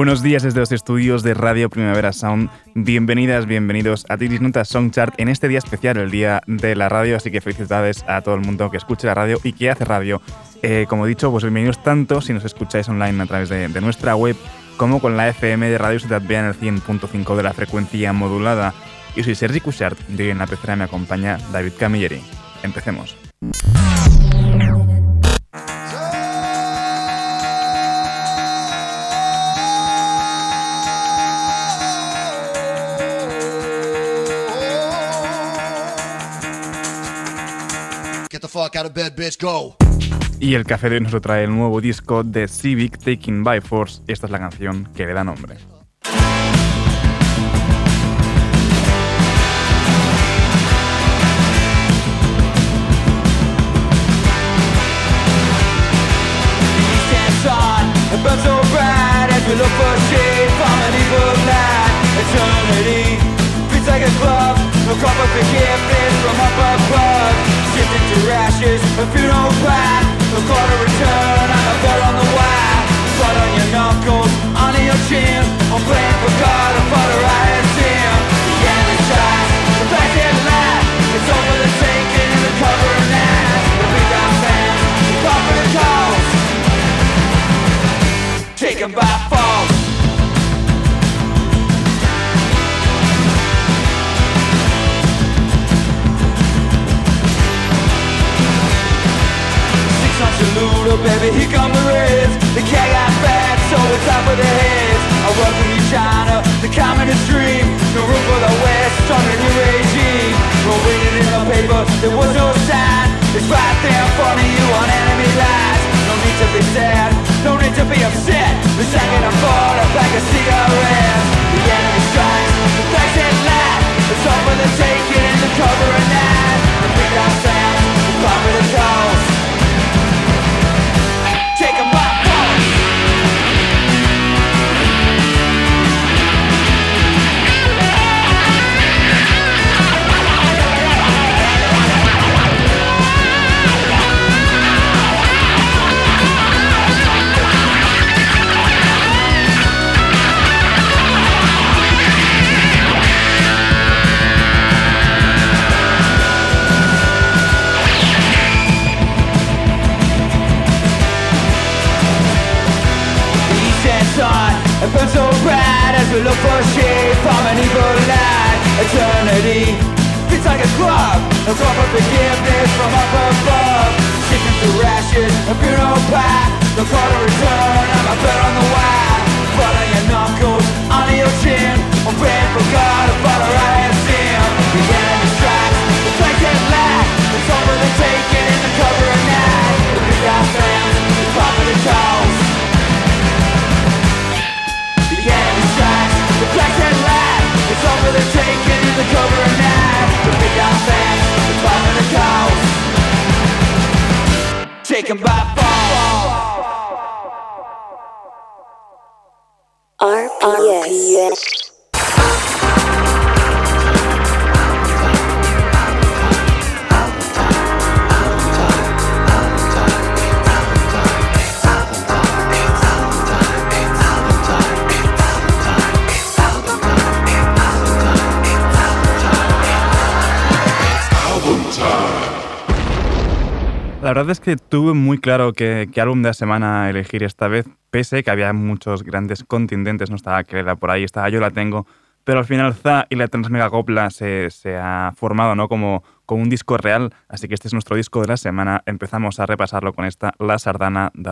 Buenos días desde los estudios de Radio Primavera Sound. Bienvenidas, bienvenidos a Titis Nota Song Chart en este día especial, el día de la radio. Así que felicidades a todo el mundo que escuche la radio y que hace radio. Eh, como he dicho, pues bienvenidos tanto si nos escucháis online a través de, nuestra web como con la FM de Radio Ciudad B en el 100.5 de la frecuencia modulada. Yo soy Sergi Cushart y hoy en la pecera me acompaña David Camilleri. Empecemos. out of bed, bitch, go. Y el café de hoy nos trae el nuevo disco de Civic Taking by Force. Esta es la canción que le da nombre. Funeral plan, no quarter return And a bell on the wire. Blood on your knuckles, under your chin I'm playing for God, I'm for the riot team The enemy's tracks, the back end lap It's over the taking and the cover and ass. The big down fans, the pop calls Taken by force Ludo, baby, here come the Reds The cat got fat, so it's top of the heads I welcome you, China, the communist dream. No room for the West under new regime. No reading in the paper, there was no sign. It's right there in front of you on enemy lines. No need to be sad, no need to be upset. The second I'm bored, a pack of cigarettes The enemy strikes, the flags hit light It's all for the taking and the cover of night. The big down sounds, the pop so the as we look for shade from an evil light. Eternity feels like a club. A call for forgiveness from up above. Chicken to rashes, a funeral pie No call to return, I'm a bet on the wire. On your knuckles, under your chin. I'm praying for God to follow right and sin The enemy strikes, the flanks get black It's over the taking in the cover of night. The big fans, the pop of the It's over the taking in the cover of night. The big the by RPS. La verdad es que tuve muy claro qué, álbum de la semana elegir esta vez, pese que había muchos grandes contendentes, no estaba Creda por ahí, estaba Yo la tengo, pero al final ZA y la Transmegacopla se, se ha formado ¿no? como, como un disco real, así que este es nuestro disco de la semana. Empezamos a repasarlo con esta La Sardana de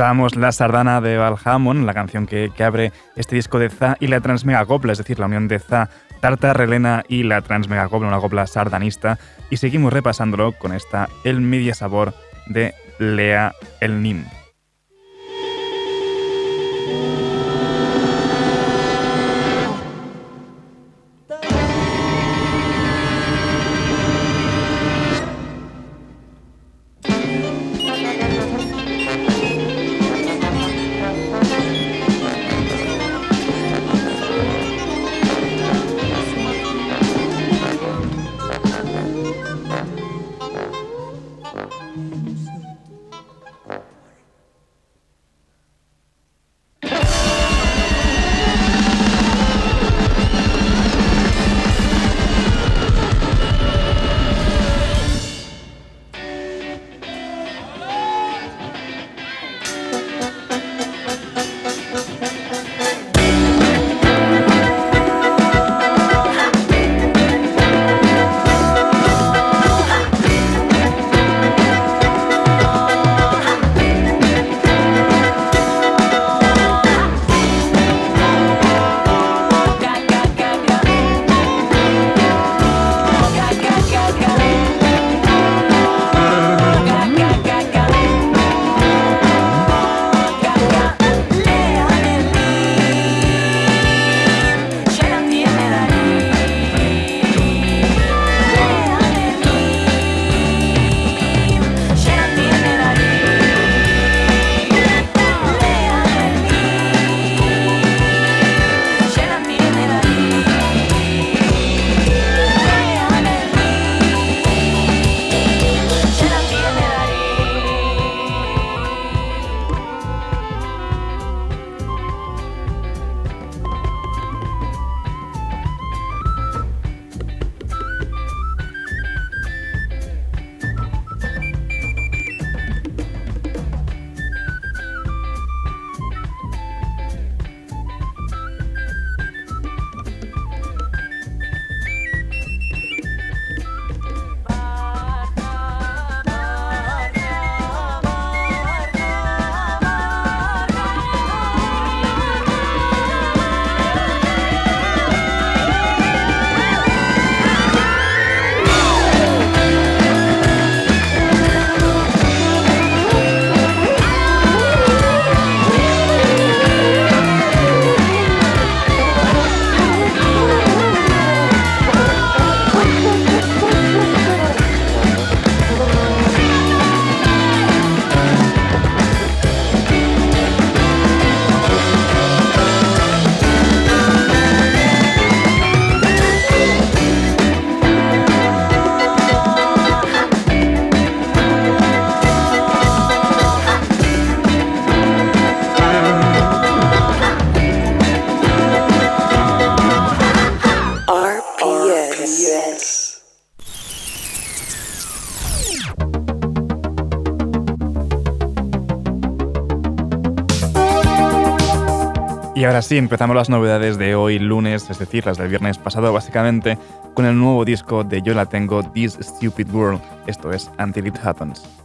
La Sardana de Valhamon, la canción que, abre este disco de Za y la Transmegacopla, es decir, la unión de Za, Tarta Relena y la Transmegacopla, una copla sardanista. Y seguimos repasándolo con esta El Media Sabor de Lea El Nim. Ahora sí, empezamos las novedades de hoy lunes, es decir, las del viernes pasado básicamente, con el nuevo disco de Yo la tengo, This Stupid World, esto es Until It Happens.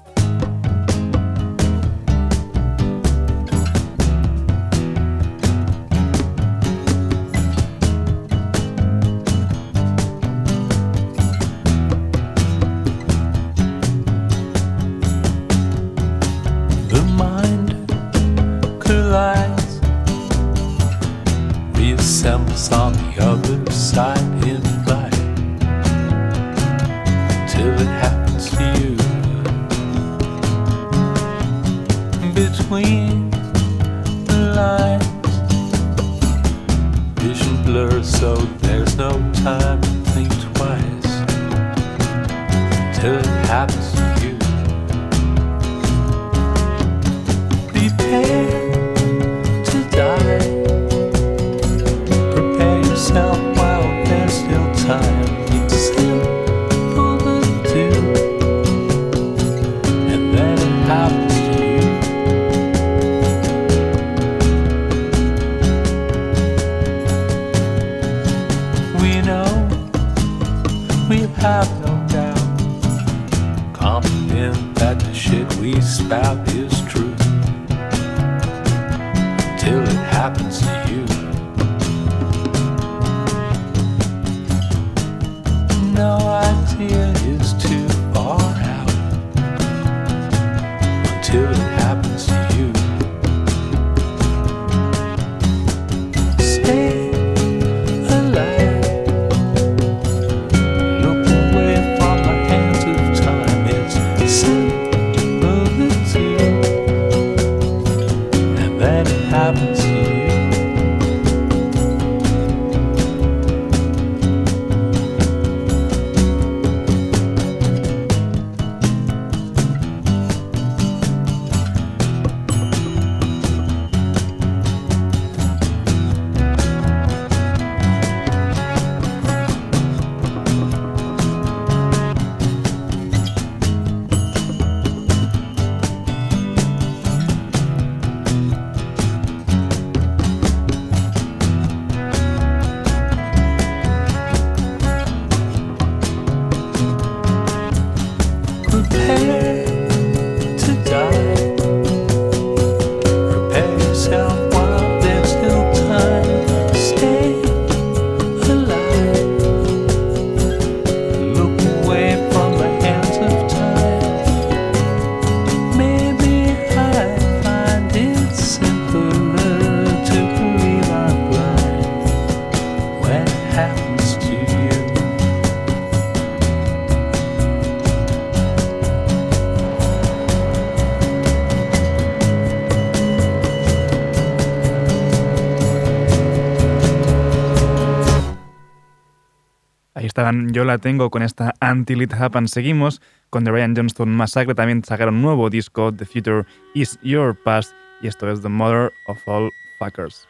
Yo la tengo con esta Until It Happens. Seguimos con The Ryan Johnston Massacre. También sacaron un nuevo disco, The Future Is Your Past. Y esto es The Mother of All Fuckers.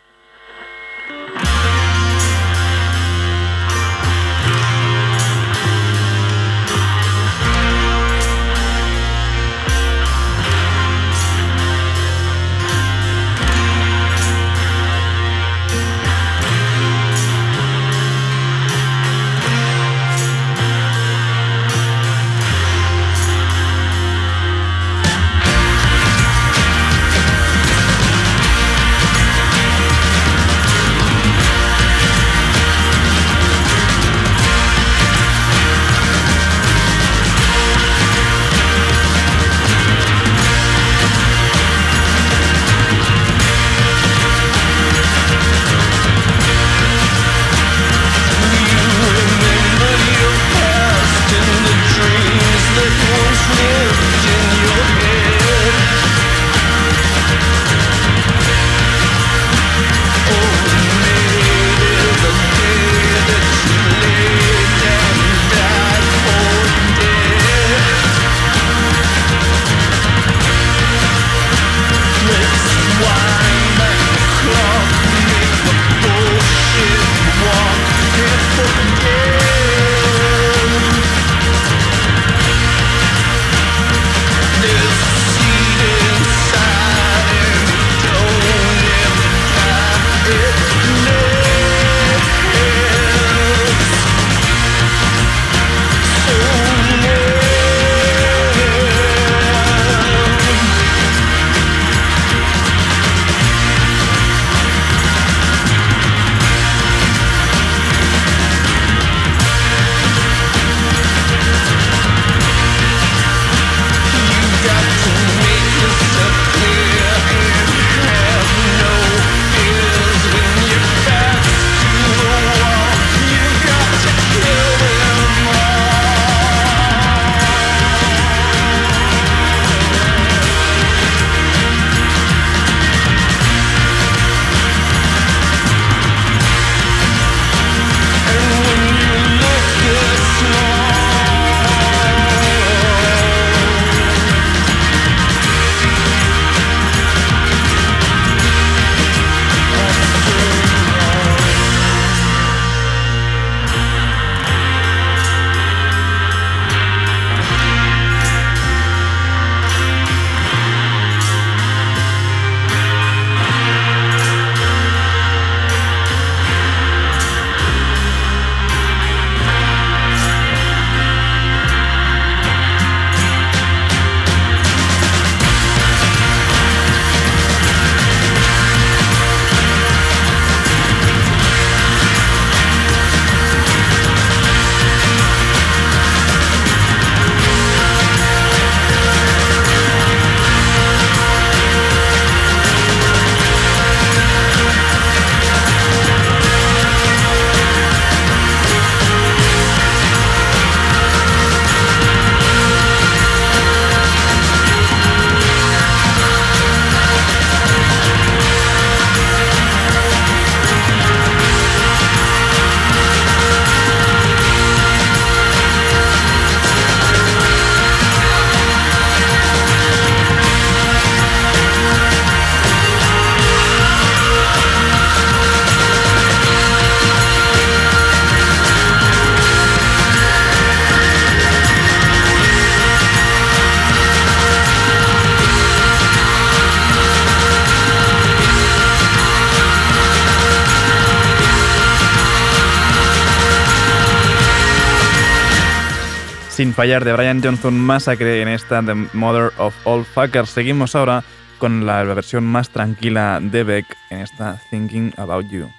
Sin fallar de Brian Johnson Massacre en esta The Mother of All Fuckers. Seguimos ahora con la versión más tranquila de Beck en esta Thinking About You.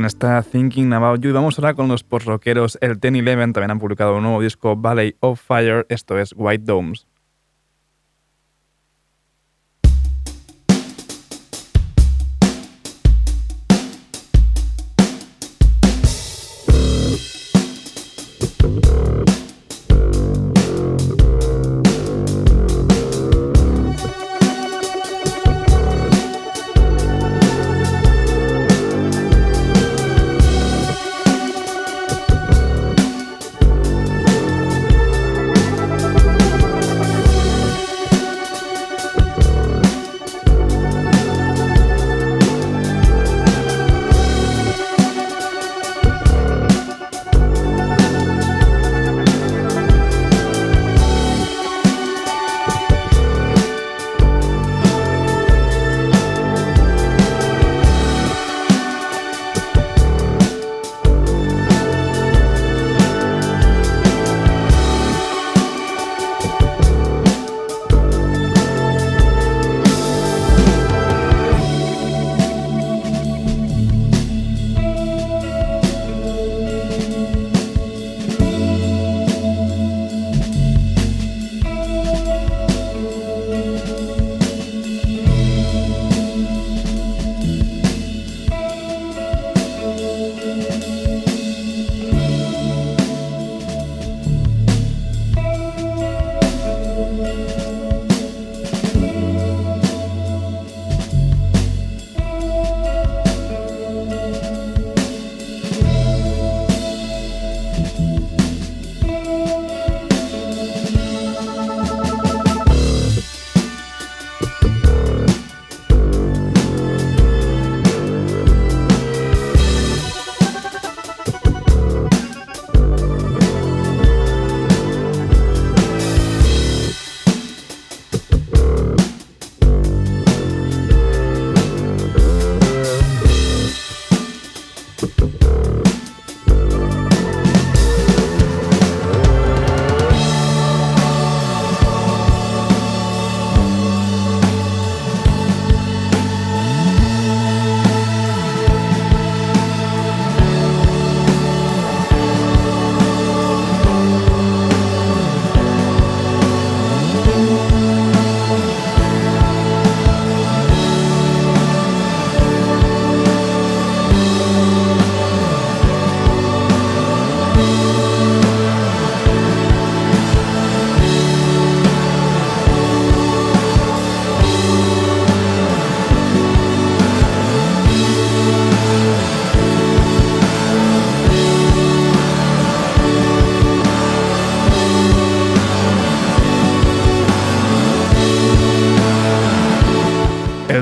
Con esta Thinking About You. Vamos ahora con los post-rockeros. El Ten Eleven también han publicado un nuevo disco, Valley of Fire. Esto es White Domes.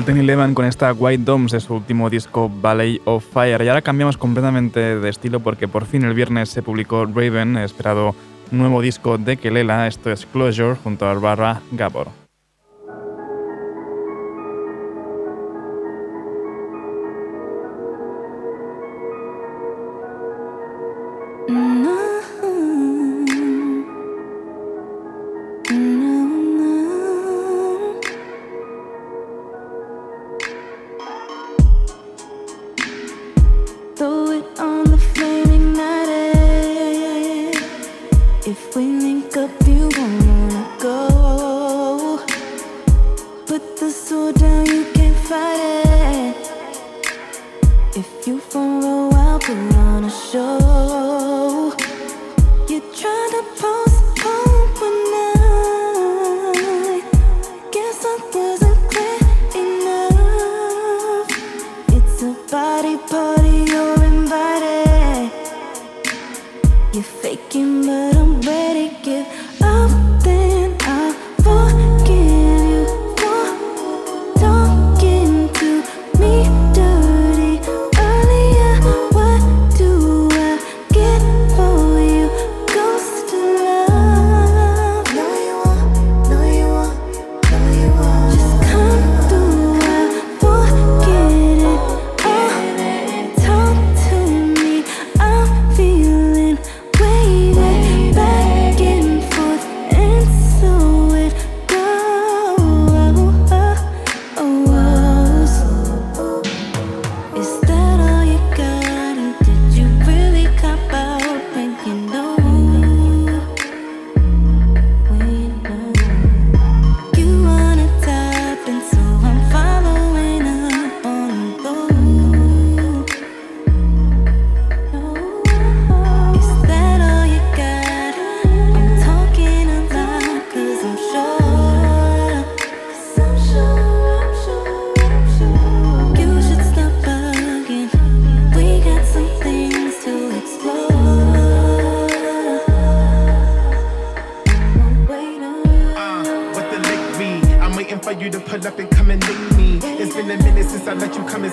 Ten Eleven con esta White Domes de su último disco Ballet of Fire. Y ahora cambiamos completamente de estilo porque por fin el viernes se publicó Raven, esperado nuevo disco de Kelela. Esto es Closure junto a Barra Gabor.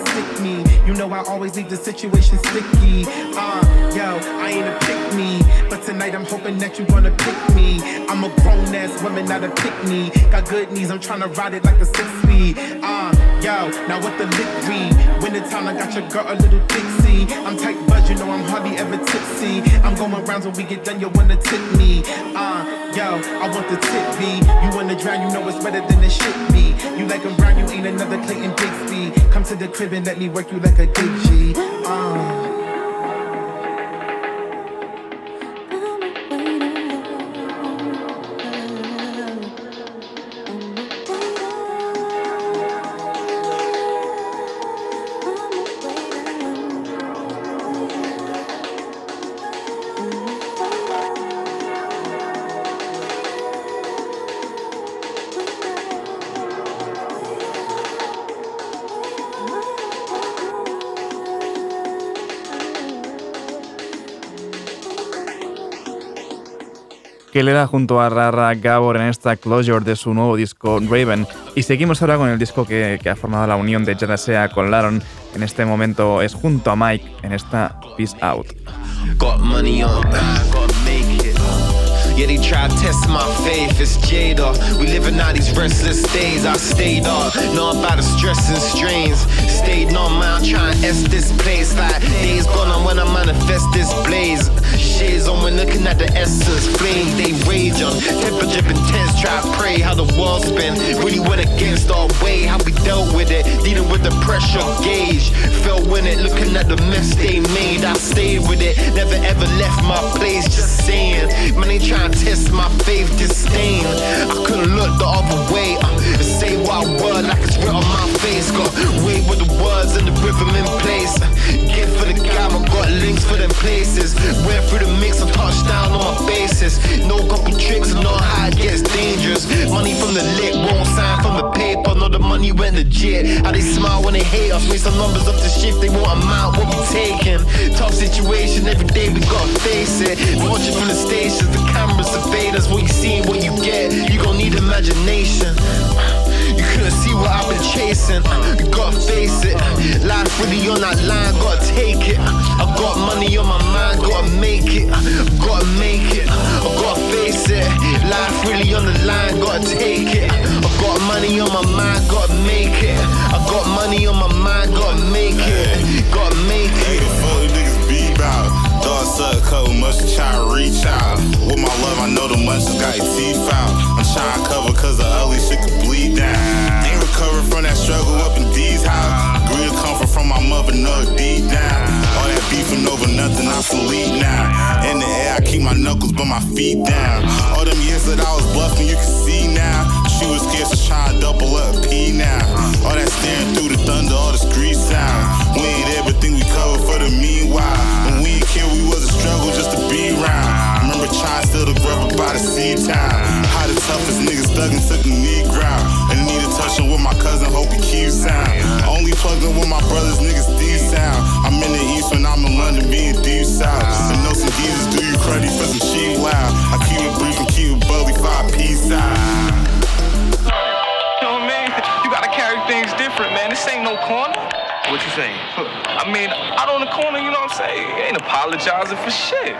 to me. You know I always leave the situation sticky. Uh, yo, I ain't a pick me, but tonight I'm hoping that you gonna pick me. I'm a grown ass woman, not a pick me. Got good knees, I'm trying to ride it like a six speed. Uh, yo, now what the lick read? the time, I got your girl a little Dixie. I'm tight, but you know I'm hardly ever tipsy. I'm going rounds when we get done, you wanna tip me. Uh, que le da junto a Rara Gabor en esta closure de su nuevo disco Raven. Y seguimos ahora con el disco que, ha formado la unión de Jadasea con Laron. En este momento es junto a Mike en esta Peace Out. Yeah, they try to test my faith, it's Jada. We living out these restless days. I stayed up, know about the stress and strains. Stayed on man, trying to S this place. Like days gone on when I manifest this blaze. Shades on when looking at the essence. Flames they rage on. Temperature intense, try to pray how the world spin. Really went against our way, how we dealt with it. Dealing with the pressure gauge. Felt when it, looking at the mess they made. I stayed with it, never ever left my place. Just saying, man, they trying try test my faith, disdain. I couldn't look the other way uh, what word like it's written on my face. Got weight with the words and the rhythm in place. Get for the gamma, got links for them places. Went through the mix and touched down on my basis. No couple tricks and know how it gets dangerous. Money from the lick won't sign from the paper. No, the money went legit. How they smile when they hate us. Made some numbers up to shift, they want amount, what we taking. Tough situation, every day we gotta face it. Watching from the stations, the cameras evade us. What you see what you get, you gon' need imagination. Couldn't see what I've been chasing. Gotta face it. Life really on that line, gotta take it. I got money on my mind, gotta make it. Gotta make it. I gotta face it. Life really on the line, gotta take it. I got money on my mind, gotta make it. I got money on my mind, gotta make it. Gotta make it. Nigga, fuck niggas beat. Suck, try to reach out. With my love, I know the munchies got your teeth out. I'm trying to cover cause the ugly shit could bleed down. Ain't recovered from that struggle up in D's house. To comfort from my mother, know deep down. All that beefing over nothing, I'm sleep now. In the air, I keep my knuckles but my feet down. All them years that I was bluffing, you can see now. She was scared, so trying to double up P now. All that staring through the thunder, all the street sound. We ain't everything we cover for the meanwhile. When we was a struggle just to be around. Remember trying still to grub up by the sea town. How the toughest niggas dug and took the knee ground. And need a touching with my cousin, hope he keeps sound. Only plugged in with my brothers, niggas deep sound. I'm in the east when I'm in London, being deep south. And know some Jesus do you credit for some cheap loud. I keep it brief and keep it bubbly, five peace out. You know what I mean? You gotta carry things different, man. This ain't no corner. What you saying? I mean, out on the corner, you know what I'm saying? Ain't apologizing for shit.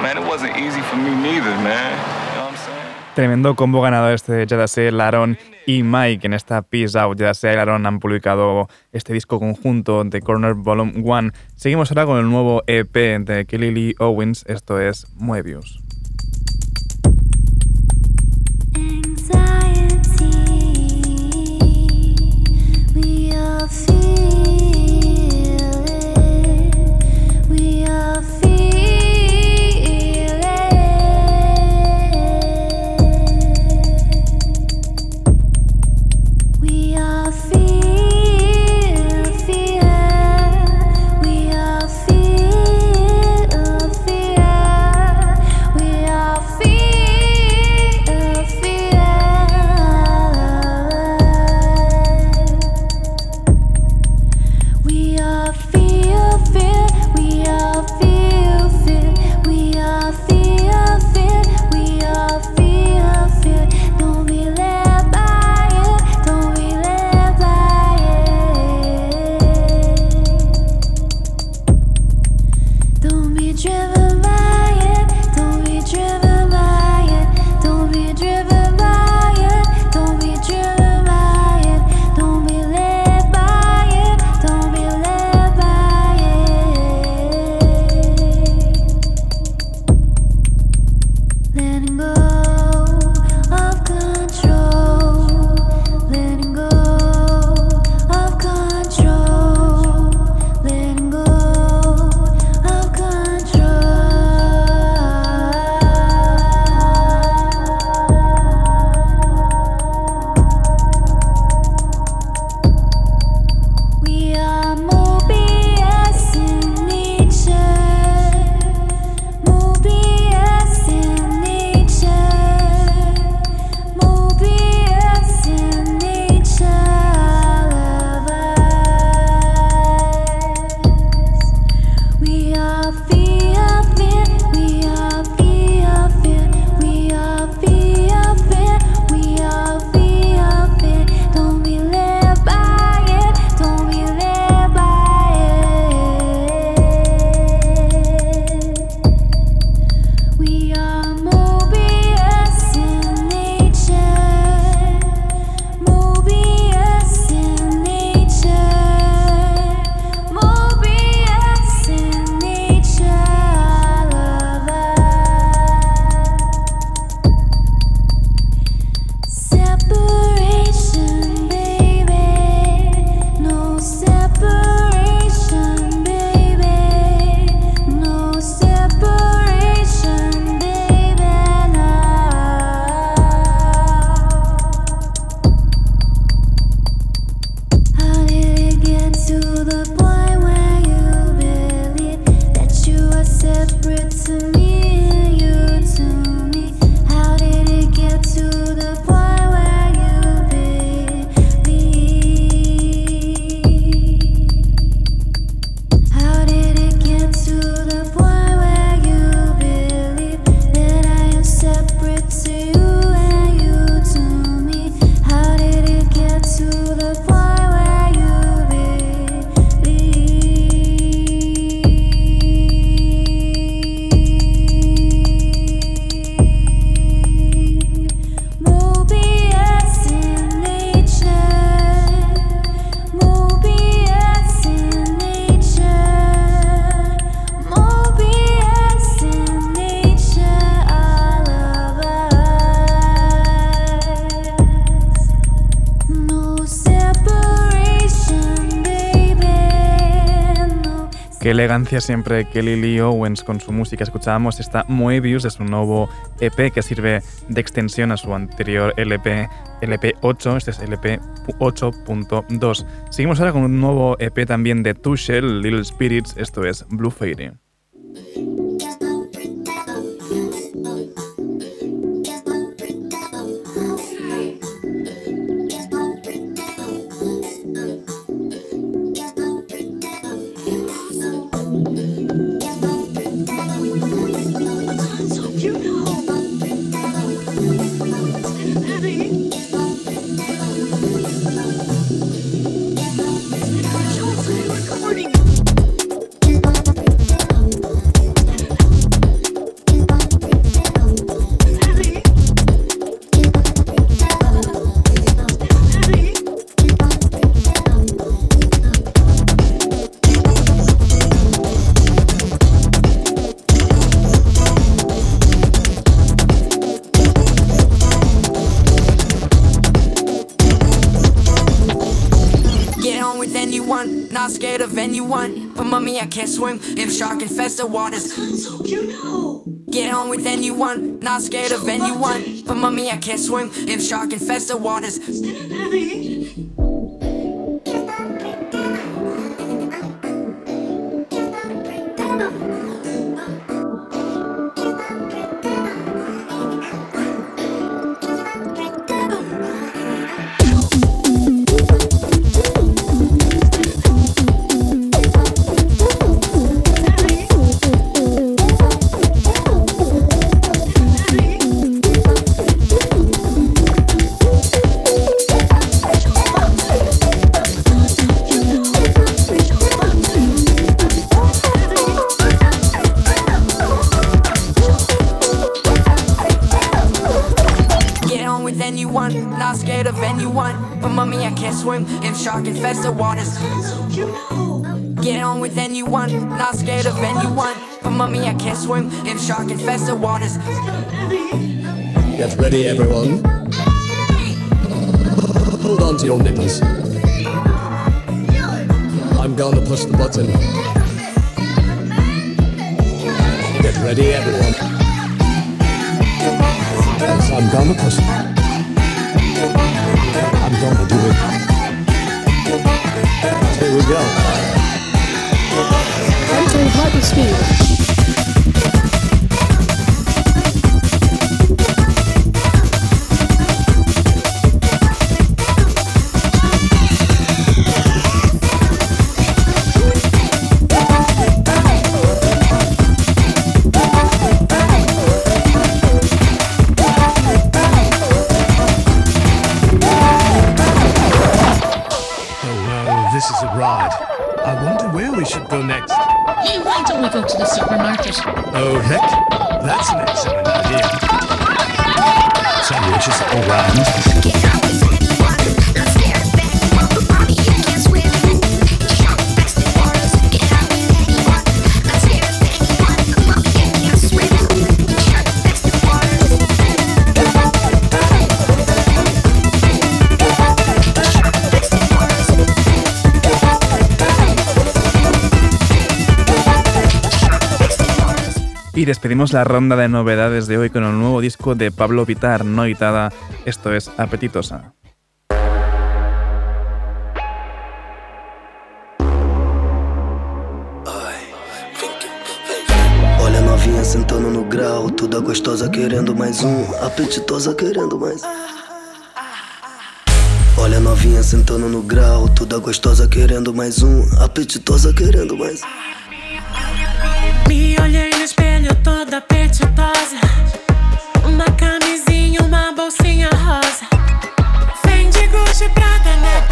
Man, it wasn't easy for me neither, man. You know what I'm saying? Tremendo combo ganador este de Jadase, Laron y Mike. En esta Peace Out, Jadase y Laron han publicado este disco conjunto de Corner Volume 1. Seguimos ahora con el nuevo EP de Kelly Lee Owens. Esto es Moebius. Feel it. We all feel elegancia siempre Kelly Lee Owens con su música. Escuchábamos esta Moebius de su nuevo EP que sirve de extensión a su anterior LP, LP8. Este es LP 8.2. Seguimos ahora con un nuevo EP también de Tushel, Little Spirits. Esto es Blue Fairy. Can't swim in shark infested waters. Get on with anyone, not scared of anyone. But mommy, I can't swim in shark infested waters. Ready, everyone. Hold on to your nipples. I'm gonna push the button. Get ready, everyone. Yes, I'm gonna push. I'm gonna do it. Here we go. Entering hyperspeed. We should go next. Hey, why don't we go to the supermarket? Oh, heck, that's an excellent idea. Sandwiches all round. Y despedimos la ronda de novedades de hoy con el nuevo disco de Pablo Vitar, Noitada. Esto es Apetitosa. Olha novinha sentando no grau, toda gostosa querendo mais um, apetitosa querendo mais. Olha a novinha sentando no grau, toda gostosa querendo mais um, apetitosa querendo mais. Toda apetitosa. Uma camisinha, uma bolsinha rosa. Fendi Gucci Prada, né?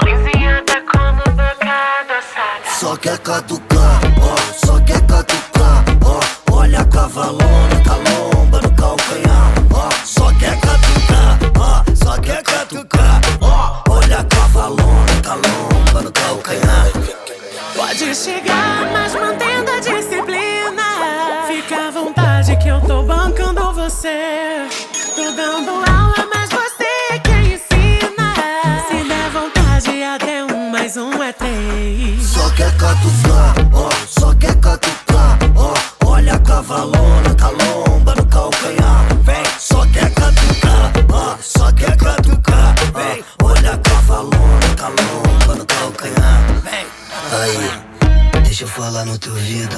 Coisinhada como boca adoçada. Só quer catucar, ó, só quer catucar, ó. Olha a cavalona, calomba no calcanhar, ó. Só quer catucar, ó, só quer catucar, ó. Olha a cavalona, calomba no calcanhar. Pode chegar, mas um é três. Só quer catucar, ó, só quer catucar, ó. Olha a cavalona, calomba no calcanhar, vem. Só quer catucar, ó, só quer catucar, vem. Olha a cavalona, calomba no calcanhar, vem. Aí, deixa eu falar no teu ouvido,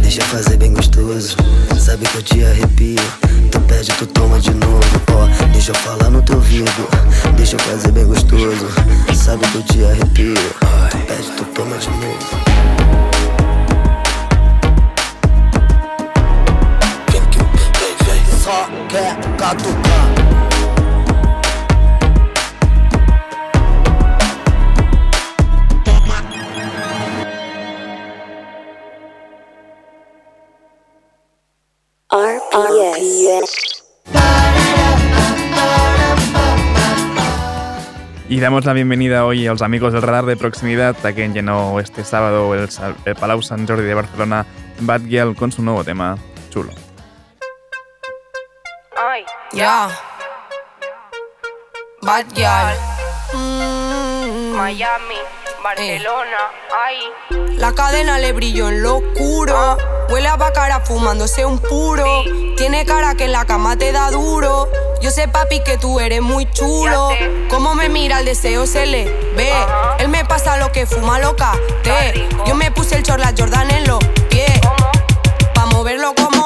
deixa eu fazer bem gostoso. Sabe que eu te arrepio, tu pede, tu toma de novo, ó. Deixa eu falar no teu ouvido, deixa eu fazer bem gostoso. Sabe que eu te arrepio, pede, tu toma de novo. Damos la bienvenida hoy a los amigos del radar de proximidad a quien llenó este sábado el, Palau Sant Jordi de Barcelona Bad Girl con su nuevo tema, Chulo. Ya. Bad Girl. Miami, Barcelona, ay. La cadena le brilló en lo oscuro. Huele a bacara fumándose un puro. Tiene cara que en la cama te da duro. Yo sé, papi, que tú eres muy chulo. Cómo me mira el deseo se le ve. Él me pasa lo que fuma loca. Te. Yo me puse el chorla Jordan en los pies. Pa' moverlo como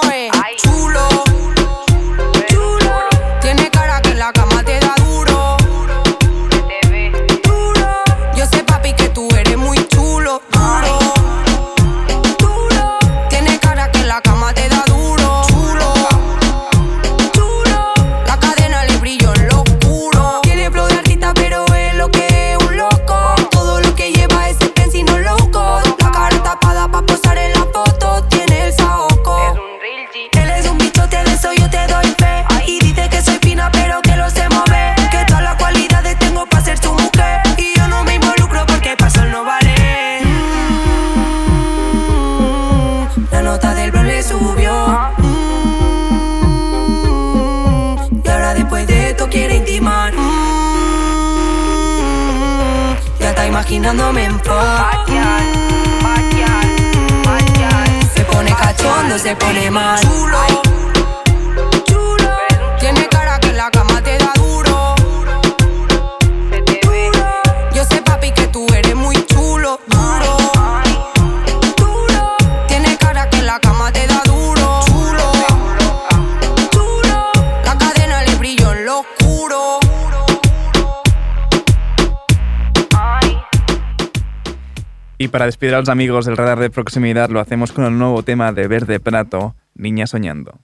despedir a los amigos del radar de proximidad lo hacemos con el nuevo tema de Verde Prato, Niña Soñando.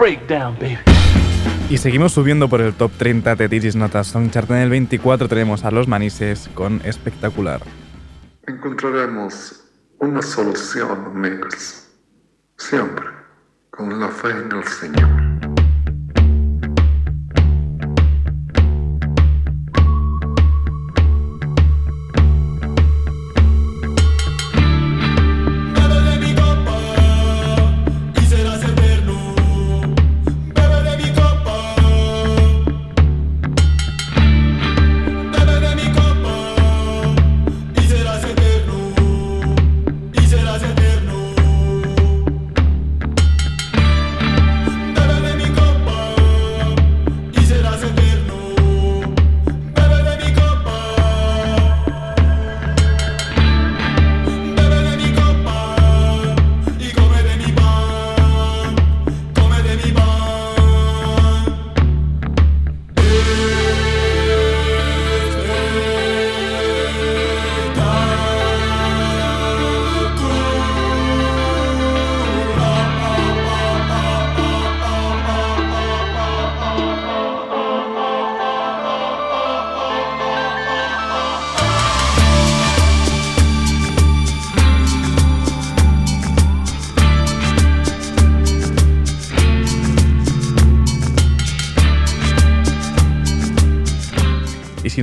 Breakdown, baby. Y seguimos subiendo por el top 30 de Digis Notas Songchart. En el 24 tenemos a Los Manises con Espectacular. encontraremos una solución, amigos. Siempre, con la fe en el Señor.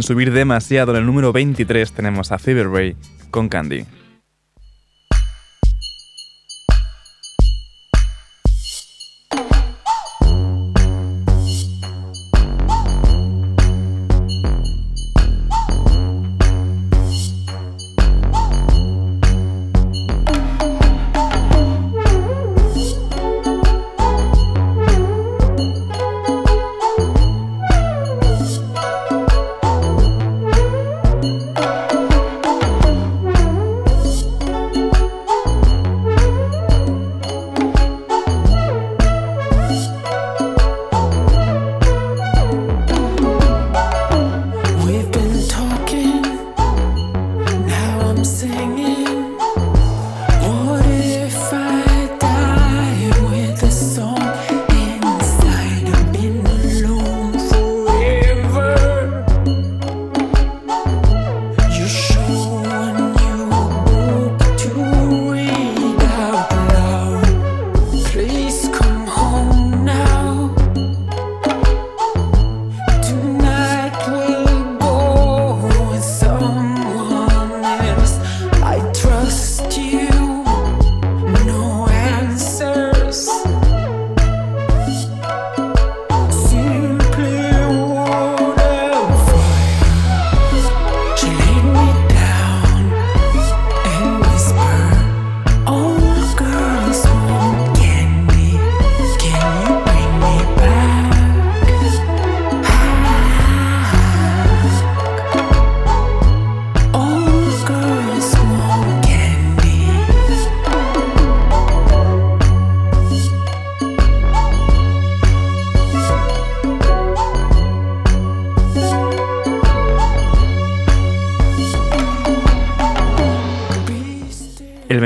Subir demasiado, en el número 23 tenemos a Fever Ray con Candy.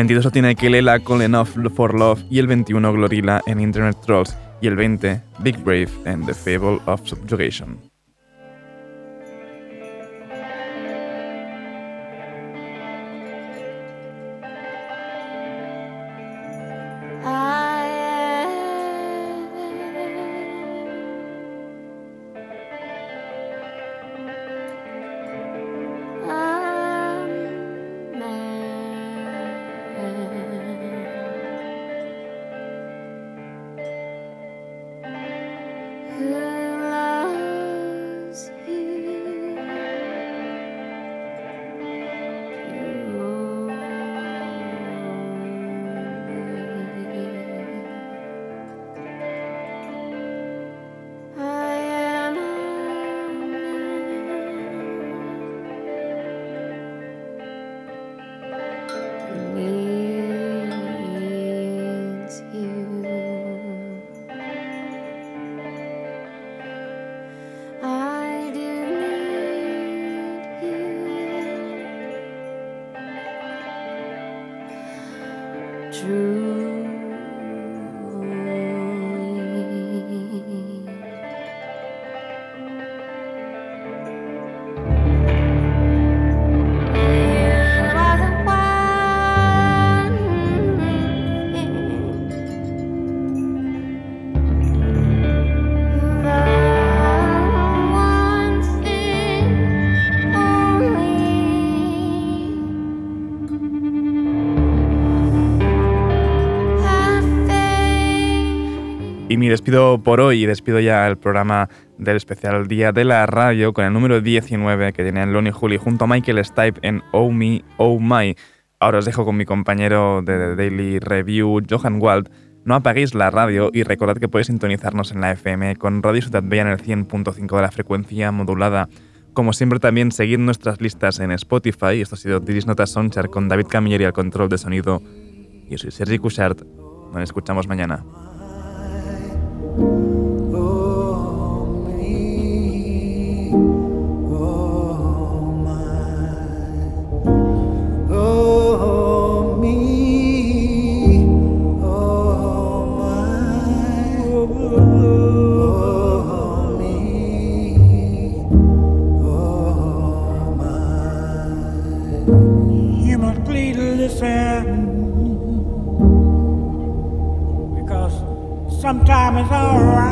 22 lo tiene Kelela con Enough for Love y el 21 Glorilla en Internet Trolls y el 20 Big Brave en The Fable of Subjugation. Y me despido por hoy y despido ya el programa del especial Día de la Radio con el número 19 que tienen Lonnie Juli junto a Michael Stipe en Oh Me, Oh My. Ahora os dejo con mi compañero de The Daily Review, Johan Wald. No apaguéis la radio y recordad que podéis sintonizarnos en la FM con Radio Ciudad Bella en el 100.5 de la frecuencia modulada. Como siempre también seguid nuestras listas en Spotify. Esto ha sido Diris Notas Sonchar con David Camilleri al control de sonido. Yo soy Sergi Cushart. Nos escuchamos mañana. Oh, sometimes it's alright.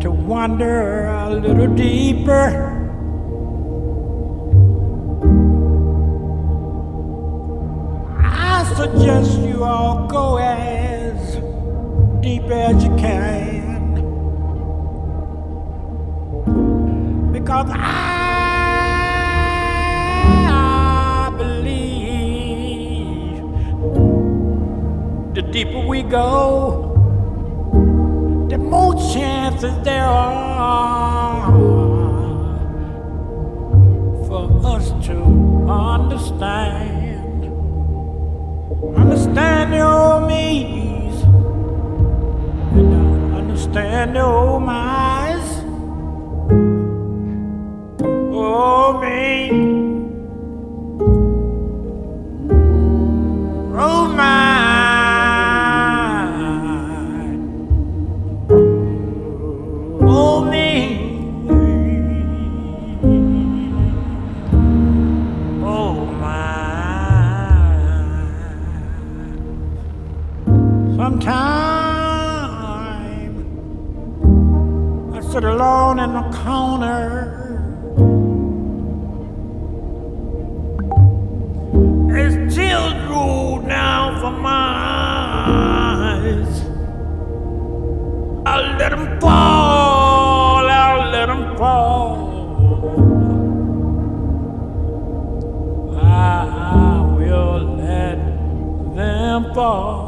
To wander a little deeper. I suggest you all go as deep as you can. Because I the deeper we go, the more chances there are for us to understand. Understand your me's and understand your old the corner. As tears roll down from my eyes, I let them fall, I let them fall. I will let them fall.